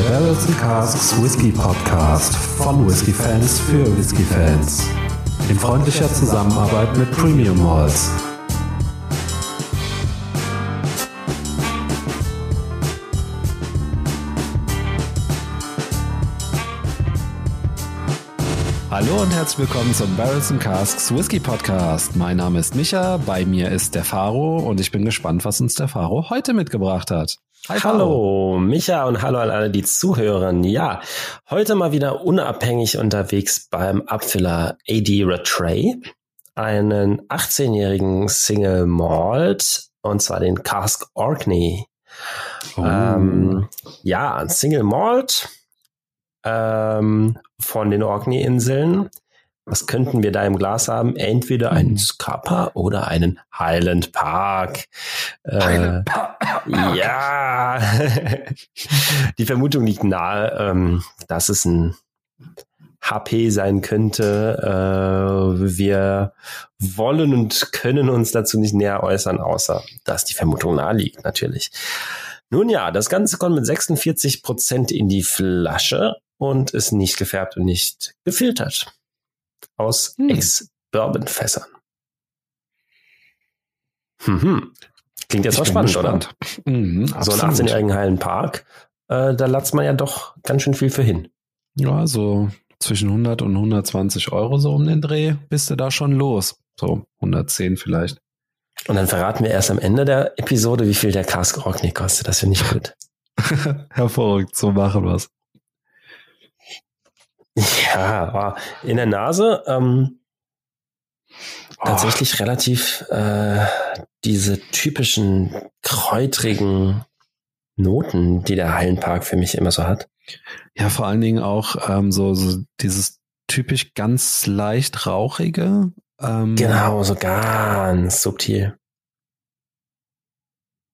Der Barrels and Casks Whisky Podcast von Whisky Fans für Whisky Fans. In freundlicher Zusammenarbeit mit Premium Malls. Hallo und herzlich willkommen zum Barrels and Casks Whisky Podcast. Mein Name ist Micha, bei mir ist der Faro und ich bin gespannt, was uns der Faro heute mitgebracht hat. Hi, hallo, Micha und hallo an alle, die zuhören. Ja, heute mal wieder unabhängig unterwegs beim Abfüller AD Rattray, einen 18-jährigen Single Malt und zwar den Cask Orkney. Oh. Ähm, ja, ein Single Malt ähm, von den Orkney-Inseln. Was könnten wir da im Glas haben? Entweder einen hm. Scapa oder einen Highland Park. Äh, ja, die Vermutung liegt nahe, ähm, dass es ein HP sein könnte. Äh, wir wollen und können uns dazu nicht näher äußern, außer dass die Vermutung nahe liegt, natürlich. Nun ja, das Ganze kommt mit 46 Prozent in die Flasche und ist nicht gefärbt und nicht gefiltert. Aus hm. Ex-Bourbon-Fässern. Mhm. Klingt jetzt mal spannend, oder? Mhm, so einen 18-jährigen heilen Park, äh, da latzt man ja doch ganz schön viel für hin. Ja, so zwischen 100 und 120 Euro so um den Dreh bist du da schon los. So 110 vielleicht. Und dann verraten wir erst am Ende der Episode, wie viel der Cask Orkney kostet. Das finde ich gut. Hervorragend, so machen wir's. Ja, in der Nase ähm, oh. tatsächlich relativ äh, diese typischen kräutrigen Noten, die der Hallenpark für mich immer so hat. Ja, vor allen Dingen auch ähm, so, so dieses typisch ganz leicht rauchige. Ähm, genau, so ganz subtil.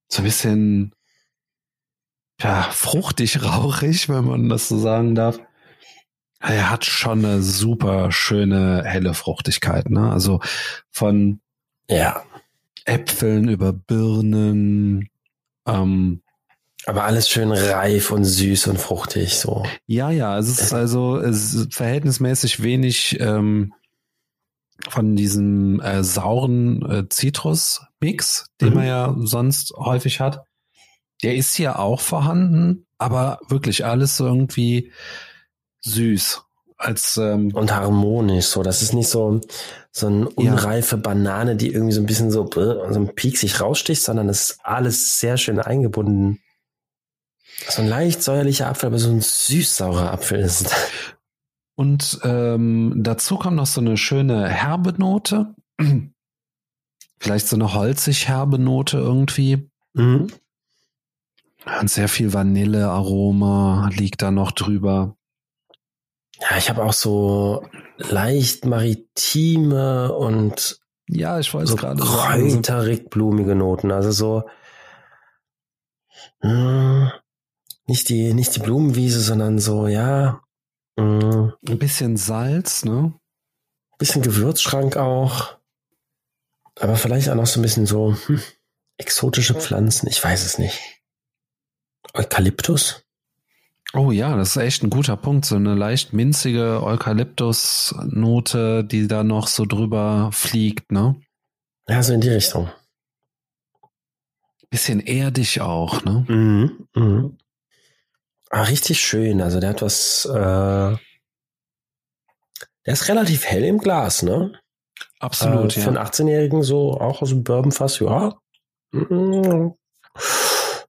So ein bisschen ja, fruchtig rauchig, wenn man das so sagen darf. Er hat schon eine super schöne helle Fruchtigkeit, ne? Also von ja. Äpfeln über Birnen, ähm, aber alles schön reif und süß und fruchtig, so. Ja, ja, es ist also es ist verhältnismäßig wenig ähm, von diesem äh, sauren äh, Zitrus-Mix, den mhm. man ja sonst häufig hat. Der ist hier auch vorhanden, aber wirklich alles irgendwie süß als ähm, und harmonisch so. Das ist nicht so so eine unreife ja. Banane, die irgendwie so ein bisschen so so ein Peak sich raussticht, sondern es ist alles sehr schön eingebunden. So ein leicht säuerlicher Apfel, aber so ein süß-saurer Apfel ist. Und ähm, dazu kommt noch so eine schöne herbe Note. Vielleicht so eine holzig herbe Note irgendwie. Mhm. Und sehr viel Vanillearoma liegt da noch drüber. Ja, ich habe auch so leicht maritime und ja, ich weiß so gerade kräuterig blumige Noten, also so mh, hm, nicht die nicht die Blumenwiese, sondern so ja mh, hm, ein bisschen Salz, ne? Bisschen Gewürzschrank auch, aber vielleicht auch noch so ein bisschen so hm, exotische Pflanzen, ich weiß es nicht. Eukalyptus? Oh ja, das ist echt ein guter Punkt. So eine leicht minzige Eukalyptus-Note, die da noch so drüber fliegt, ne? Ja, so in die Richtung. Bisschen erdig auch, ne? Mhm, mhm. Ah, richtig schön. Also der hat was, äh, der ist relativ hell im Glas, ne? Absolut, äh, ja. Für einen 18-Jährigen so auch aus dem Bourbonfass, ja. Mhm.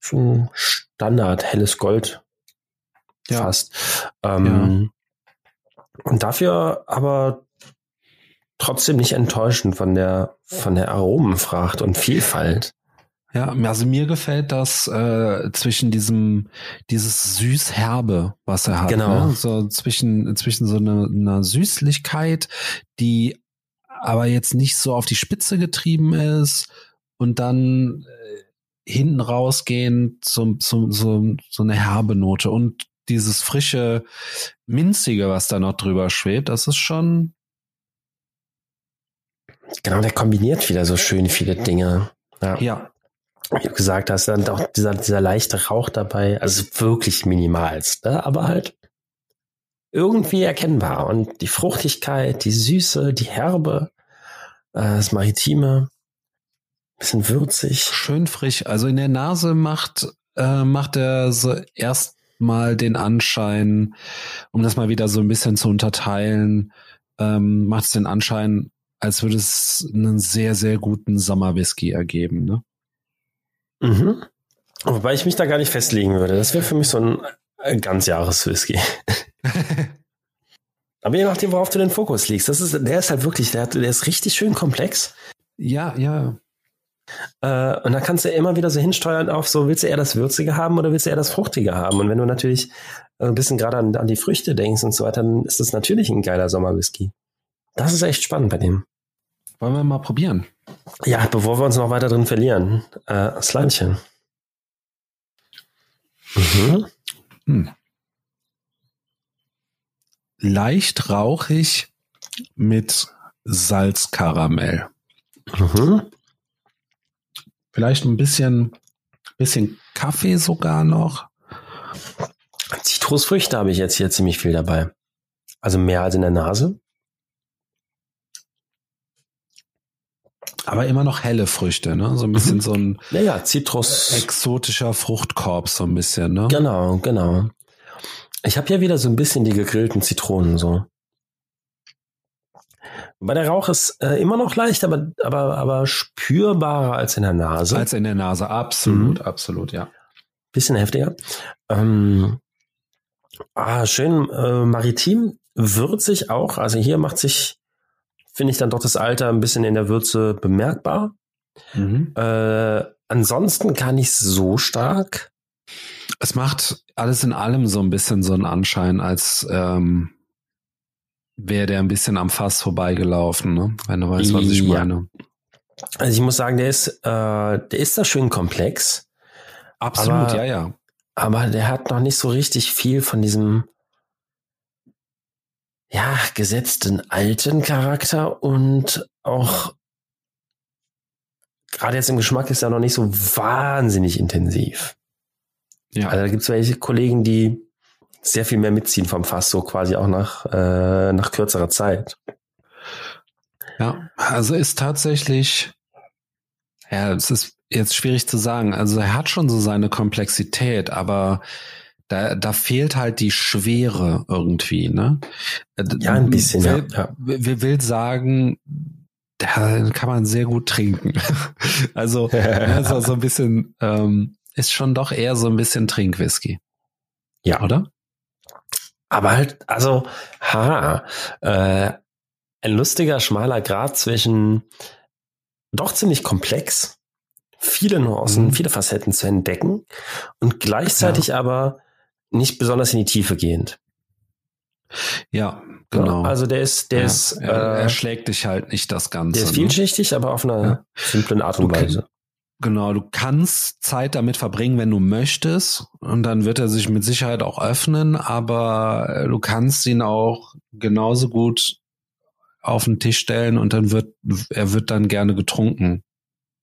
So ein Standard helles Gold ja. fast. Ähm, ja. Und dafür aber trotzdem nicht enttäuschend von der von der Aromenfracht und Vielfalt. Ja, also mir gefällt das äh, zwischen diesem dieses süß-herbe, was er hat. Genau. Ne? So zwischen zwischen so einer, einer Süßlichkeit, die aber jetzt nicht so auf die Spitze getrieben ist und dann äh, hinten rausgehend zum, zum, so, so eine herbe Note und dieses frische, minzige, was da noch drüber schwebt, das ist schon. Genau, der kombiniert wieder so schön viele Dinge. Ja. ja. wie du gesagt hast, dann doch dieser, dieser leichte Rauch dabei, also wirklich minimalst, ne? aber halt irgendwie erkennbar. Und die Fruchtigkeit, die Süße, die Herbe, äh, das Maritime, bisschen würzig. Schön frisch. Also in der Nase macht, äh, macht er so erstmal den Anschein, um das mal wieder so ein bisschen zu unterteilen, ähm, macht es den Anschein, als würde es einen sehr, sehr guten Sommerwhisky ergeben, ne? Mhm. Wobei ich mich da gar nicht festlegen würde. Das wäre für mich so ein, ein Ganzjahres-Whisky. Aber je nachdem, worauf du den Fokus legst. Das ist, der ist halt wirklich, der, hat, der ist richtig schön komplex. Ja, ja. Äh, und da kannst du immer wieder so hinsteuern auf, so willst du eher das Würzige haben oder willst du eher das Fruchtige haben? Und wenn du natürlich ein bisschen gerade an, an die Früchte denkst und so weiter, dann ist das natürlich ein geiler Sommerwhisky. Das ist echt spannend bei dem. Wollen wir mal probieren? Ja, bevor wir uns noch weiter drin verlieren. Äh, Sleinchen. Mhm. Hm. Leicht rauchig mit Salzkaramell. Mhm. Vielleicht ein bisschen, bisschen Kaffee sogar noch. Zitrusfrüchte habe ich jetzt hier ziemlich viel dabei. Also mehr als in der Nase. Aber immer noch helle Früchte, ne? So ein bisschen mhm. so ein ja, ja, Zitrus. exotischer Fruchtkorb, so ein bisschen, ne? Genau, genau. Ich habe ja wieder so ein bisschen die gegrillten Zitronen so. Weil der Rauch ist äh, immer noch leicht, aber, aber, aber spürbarer als in der Nase. Als in der Nase, absolut, mhm. absolut, ja. Bisschen heftiger. Ähm, ah, schön äh, maritim, würzig auch. Also hier macht sich finde ich dann doch das Alter ein bisschen in der Würze bemerkbar. Mhm. Äh, ansonsten gar nicht so stark. Es macht alles in allem so ein bisschen so einen Anschein, als ähm, wäre der ein bisschen am Fass vorbeigelaufen, ne? wenn du weißt, was ich ja. meine. Also ich muss sagen, der ist, äh, der ist da schön komplex. Absolut, aber, ja, ja. Aber der hat noch nicht so richtig viel von diesem ja, gesetzten alten Charakter und auch gerade jetzt im Geschmack ist er noch nicht so wahnsinnig intensiv. Ja. Also da gibt es welche Kollegen, die sehr viel mehr mitziehen vom Fass, so quasi auch nach, äh, nach kürzerer Zeit. Ja, also ist tatsächlich, ja, es ist jetzt schwierig zu sagen. Also er hat schon so seine Komplexität, aber da, da fehlt halt die Schwere irgendwie, ne? Ja, ein bisschen, will, ja. Wir will sagen, da kann man sehr gut trinken. also, also so ein bisschen, ähm, ist schon doch eher so ein bisschen Trinkwhisky. Ja. Oder? Aber halt, also, ha, äh, ein lustiger, schmaler Grad zwischen doch ziemlich komplex, viele Nuancen, mhm. viele Facetten zu entdecken und gleichzeitig ja. aber nicht besonders in die Tiefe gehend. Ja, genau. Also der ist, der ja, ist, er, äh, er, schlägt dich halt nicht das Ganze. Der ist ne? vielschichtig, ne? aber auf einer ja. simplen Art und Weise. Genau, du kannst Zeit damit verbringen, wenn du möchtest, und dann wird er sich mit Sicherheit auch öffnen, aber äh, du kannst ihn auch genauso gut auf den Tisch stellen und dann wird er wird dann gerne getrunken.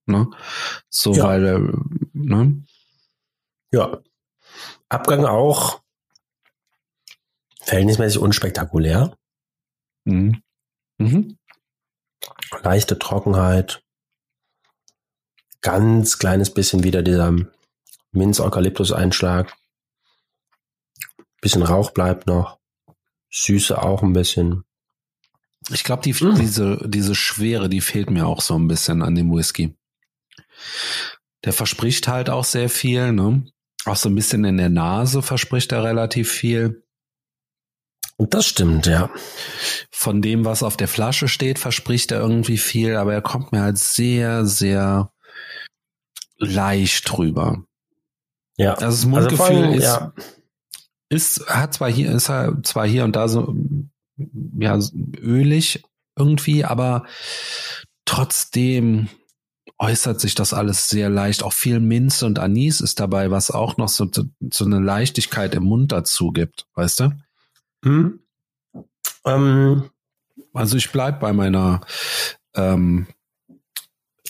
Ne? So, ja. weil er, ne? Ja, Abgang auch verhältnismäßig unspektakulär. Mhm. Mhm. Leichte Trockenheit. Ganz kleines bisschen wieder dieser Minz-Eukalyptus-Einschlag. Bisschen Rauch bleibt noch. Süße auch ein bisschen. Ich glaube, die, mhm. diese, diese Schwere, die fehlt mir auch so ein bisschen an dem Whisky. Der verspricht halt auch sehr viel, ne? Auch so ein bisschen in der Nase verspricht er relativ viel. Und das stimmt, ja. Von dem, was auf der Flasche steht, verspricht er irgendwie viel, aber er kommt mir halt sehr, sehr leicht drüber. Ja. Also das Mundgefühl also ist, ja. ist, hat zwar hier, ist halt zwar hier und da so, ja, ölig irgendwie, aber trotzdem äußert sich das alles sehr leicht. Auch viel Minze und Anis ist dabei, was auch noch so, so eine Leichtigkeit im Mund dazu gibt, weißt du? Hm. Ähm, also ich bleib bei meiner ähm,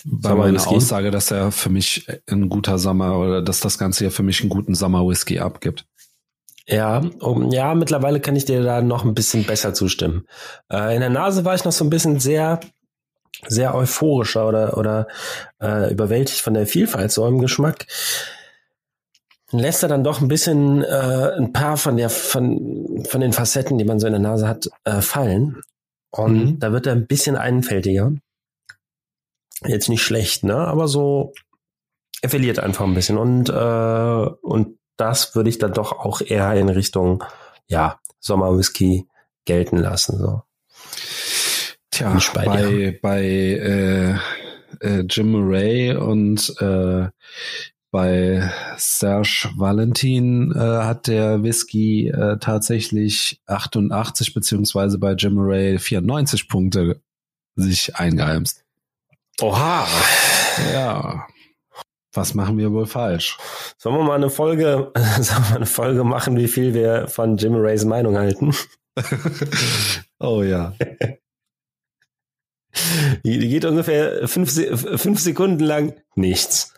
bei meiner Aussage, dass er für mich ein guter Sommer oder dass das Ganze ja für mich einen guten Sommer-Whisky abgibt. Ja, um, ja, mittlerweile kann ich dir da noch ein bisschen besser zustimmen. Äh, in der Nase war ich noch so ein bisschen sehr, sehr euphorischer oder, oder äh, überwältigt von der Vielfalt so im Geschmack. Lässt er dann doch ein bisschen äh, ein paar von der von von den Facetten, die man so in der Nase hat, äh, fallen. Und mhm. da wird er ein bisschen einfältiger. Jetzt nicht schlecht, ne? Aber so, er verliert einfach ein bisschen. Und, äh, und das würde ich dann doch auch eher in Richtung, ja, Sommerwhisky gelten lassen. So. Tja, bei, bei, bei äh, äh, Jim Murray und äh, bei Serge Valentin äh, hat der Whisky äh, tatsächlich 88 beziehungsweise bei Jim Murray 94 Punkte sich eingeheimst. Oha. Ja. Was machen wir wohl falsch? Sollen wir mal eine Folge, sollen wir eine Folge machen, wie viel wir von Jim Rays Meinung halten? oh ja. Die, geht ungefähr fünf, fünf Sekunden lang nichts.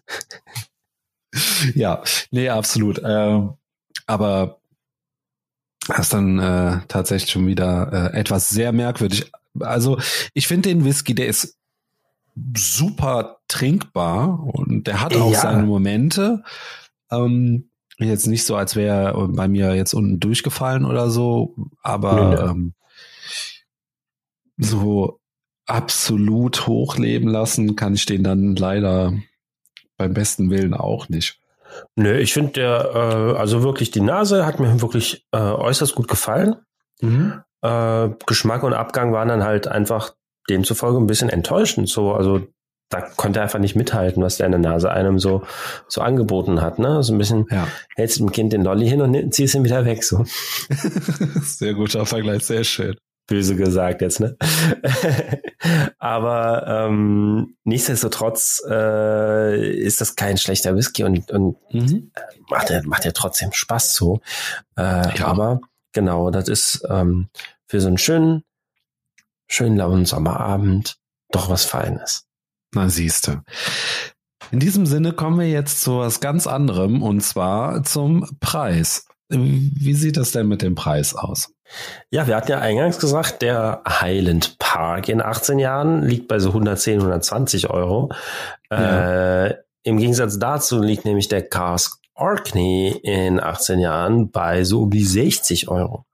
ja, nee, absolut. Ähm, aber das ist dann äh, tatsächlich schon wieder äh, etwas sehr merkwürdig. Also ich finde den Whisky, der ist super trinkbar und der hat auch ja. seine Momente. Ähm, jetzt nicht so, als wäre er bei mir jetzt unten durchgefallen oder so, aber ähm, so absolut hochleben lassen kann ich den dann leider beim besten Willen auch nicht. Nö, ich finde der, äh, also wirklich die Nase hat mir wirklich äh, äußerst gut gefallen. Mhm. Äh, Geschmack und Abgang waren dann halt einfach demzufolge ein bisschen enttäuschend. So, also da konnte er einfach nicht mithalten, was der in der Nase einem so, so angeboten hat. Ne? So ein bisschen ja. hältst dem Kind den Lolli hin und ziehst ihn wieder weg. So. sehr guter Vergleich, sehr schön. Böse gesagt jetzt, ne? Aber ähm, nichtsdestotrotz äh, ist das kein schlechter Whisky und, und mhm. macht ja macht ja trotzdem Spaß so. Äh, ja. Aber genau, das ist ähm, für so einen schönen schönen lauen Sommerabend doch was Feines. Na siehste. In diesem Sinne kommen wir jetzt zu was ganz anderem und zwar zum Preis. Wie sieht das denn mit dem Preis aus? Ja, wir hatten ja eingangs gesagt, der Highland Park in 18 Jahren liegt bei so 110, 120 Euro. Ja. Äh, Im Gegensatz dazu liegt nämlich der Cask Orkney in 18 Jahren bei so um die 60 Euro.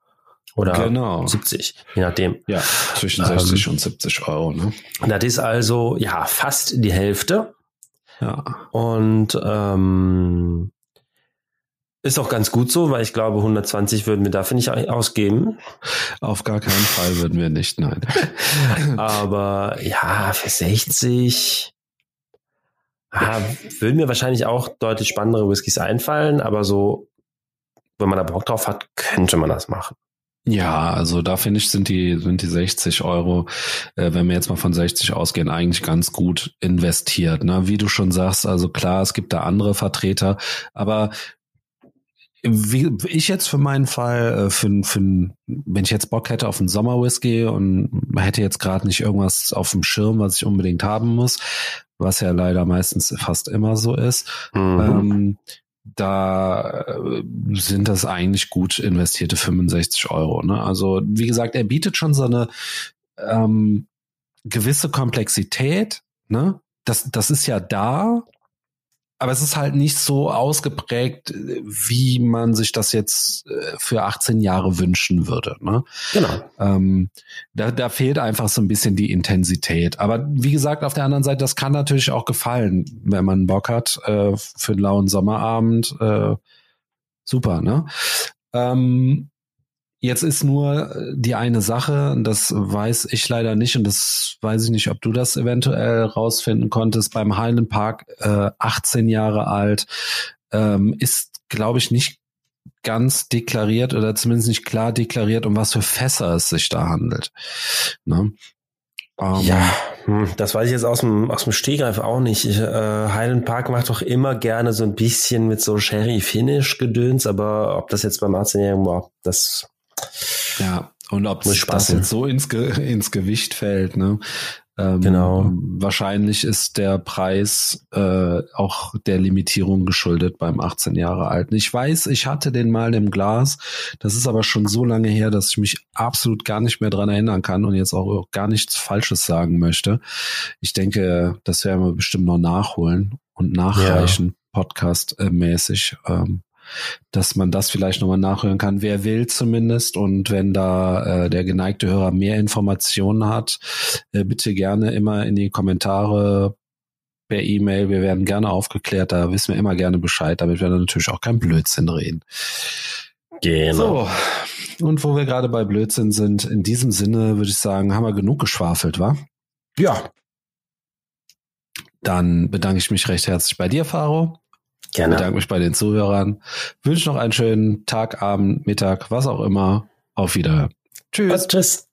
Oder genau. 70, je nachdem. Ja, zwischen 60 ähm, und 70 Euro. Ne? Das ist also ja fast die Hälfte. Ja. Und ähm, ist auch ganz gut so, weil ich glaube, 120 würden wir dafür nicht ausgeben. Auf gar keinen Fall würden wir nicht, nein. Aber ja, für 60 ah, würden mir wahrscheinlich auch deutlich spannendere Whiskys einfallen, aber so, wenn man da Bock drauf hat, könnte man das machen. Ja, also da finde ich, sind die, sind die 60 Euro, äh, wenn wir jetzt mal von 60 ausgehen, eigentlich ganz gut investiert. Ne? Wie du schon sagst, also klar, es gibt da andere Vertreter, aber wie ich jetzt für meinen Fall, äh, für, für, wenn ich jetzt Bock hätte auf einen Sommerwhisky und hätte jetzt gerade nicht irgendwas auf dem Schirm, was ich unbedingt haben muss, was ja leider meistens fast immer so ist, mhm. ähm, da äh, sind das eigentlich gut investierte 65 Euro. Ne? Also wie gesagt, er bietet schon so eine ähm, gewisse Komplexität. Ne? Das, das ist ja da, aber es ist halt nicht so ausgeprägt, wie man sich das jetzt äh, für 18 Jahre wünschen würde. Ne? Genau. Ähm, da, da fehlt einfach so ein bisschen die Intensität. Aber wie gesagt, auf der anderen Seite, das kann natürlich auch gefallen, wenn man Bock hat äh, für einen lauen Sommerabend. Äh, super, ne? Ähm, Jetzt ist nur äh, die eine Sache, das weiß ich leider nicht und das weiß ich nicht, ob du das eventuell rausfinden konntest. Beim Highland Park, äh, 18 Jahre alt, ähm, ist, glaube ich, nicht ganz deklariert oder zumindest nicht klar deklariert, um was für Fässer es sich da handelt. Ne? Um, ähm, ja, hm, das weiß ich jetzt aus dem, aus dem Stegreif auch nicht. Ich, äh, Highland Park macht doch immer gerne so ein bisschen mit so Sherry-Finish-Gedöns, aber ob das jetzt beim 18-Jährigen war, das ja, und ob das jetzt so ins, Ge ins Gewicht fällt, ne? Ähm, genau. Wahrscheinlich ist der Preis äh, auch der Limitierung geschuldet beim 18 Jahre alten. Ich weiß, ich hatte den mal im Glas. Das ist aber schon so lange her, dass ich mich absolut gar nicht mehr dran erinnern kann und jetzt auch gar nichts Falsches sagen möchte. Ich denke, das werden wir bestimmt noch nachholen und nachreichen, ja. podcast-mäßig. Ähm, dass man das vielleicht nochmal nachhören kann. Wer will zumindest. Und wenn da äh, der geneigte Hörer mehr Informationen hat, äh, bitte gerne immer in die Kommentare per E-Mail. Wir werden gerne aufgeklärt. Da wissen wir immer gerne Bescheid, damit wir dann natürlich auch kein Blödsinn reden. Genau. So. Und wo wir gerade bei Blödsinn sind, in diesem Sinne würde ich sagen, haben wir genug geschwafelt, wa? Ja. Dann bedanke ich mich recht herzlich bei dir, Faro. Gerne. Bedanke mich bei den Zuhörern. Wünsche noch einen schönen Tag, Abend, Mittag, was auch immer. Auf Wiederhören. Tschüss. tschüss.